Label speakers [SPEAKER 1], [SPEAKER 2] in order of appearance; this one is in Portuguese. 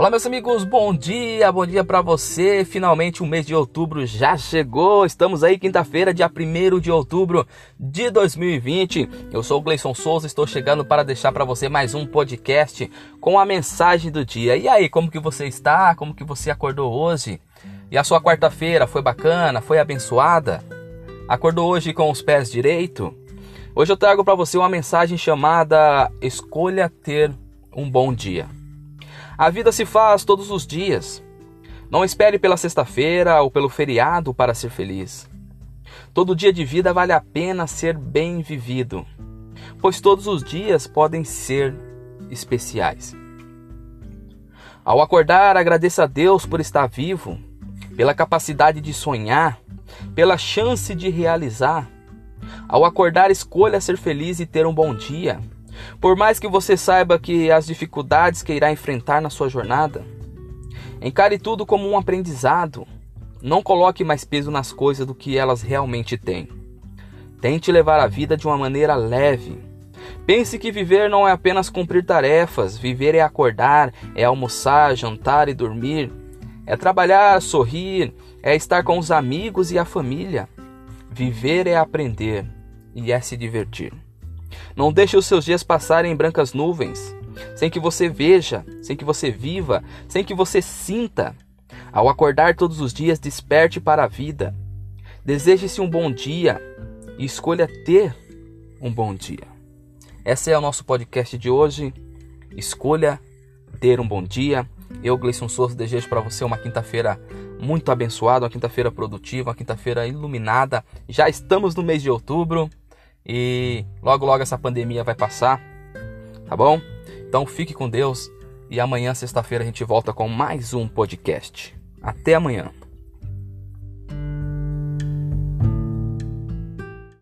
[SPEAKER 1] Olá, meus amigos, bom dia, bom dia para você. Finalmente o mês de outubro já chegou. Estamos aí, quinta-feira, dia 1 de outubro de 2020. Eu sou o Gleison Souza, estou chegando para deixar para você mais um podcast com a mensagem do dia. E aí, como que você está? Como que você acordou hoje? E a sua quarta-feira foi bacana? Foi abençoada? Acordou hoje com os pés direito? Hoje eu trago para você uma mensagem chamada Escolha ter um bom dia. A vida se faz todos os dias. Não espere pela sexta-feira ou pelo feriado para ser feliz. Todo dia de vida vale a pena ser bem vivido, pois todos os dias podem ser especiais. Ao acordar, agradeça a Deus por estar vivo, pela capacidade de sonhar, pela chance de realizar. Ao acordar, escolha ser feliz e ter um bom dia. Por mais que você saiba que as dificuldades que irá enfrentar na sua jornada, encare tudo como um aprendizado. Não coloque mais peso nas coisas do que elas realmente têm. Tente levar a vida de uma maneira leve. Pense que viver não é apenas cumprir tarefas, viver é acordar, é almoçar, jantar e dormir, é trabalhar, sorrir, é estar com os amigos e a família. Viver é aprender e é se divertir. Não deixe os seus dias passarem em brancas nuvens, sem que você veja, sem que você viva, sem que você sinta. Ao acordar todos os dias, desperte para a vida. Deseje-se um bom dia e escolha ter um bom dia. Esse é o nosso podcast de hoje. Escolha ter um bom dia. Eu, Gleison Souza, desejo para você uma quinta-feira muito abençoada, uma quinta-feira produtiva, uma quinta-feira iluminada. Já estamos no mês de outubro. E logo, logo essa pandemia vai passar, tá bom? Então fique com Deus e amanhã, sexta-feira, a gente volta com mais um podcast. Até amanhã.